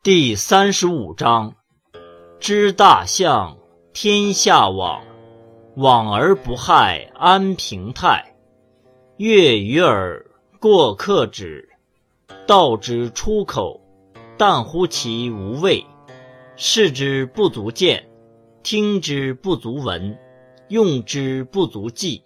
第三十五章：知大象，天下往；往而不害，安平泰。悦于耳，过客止。道之出口，但乎其无味；视之不足见，听之不足闻，用之不足记。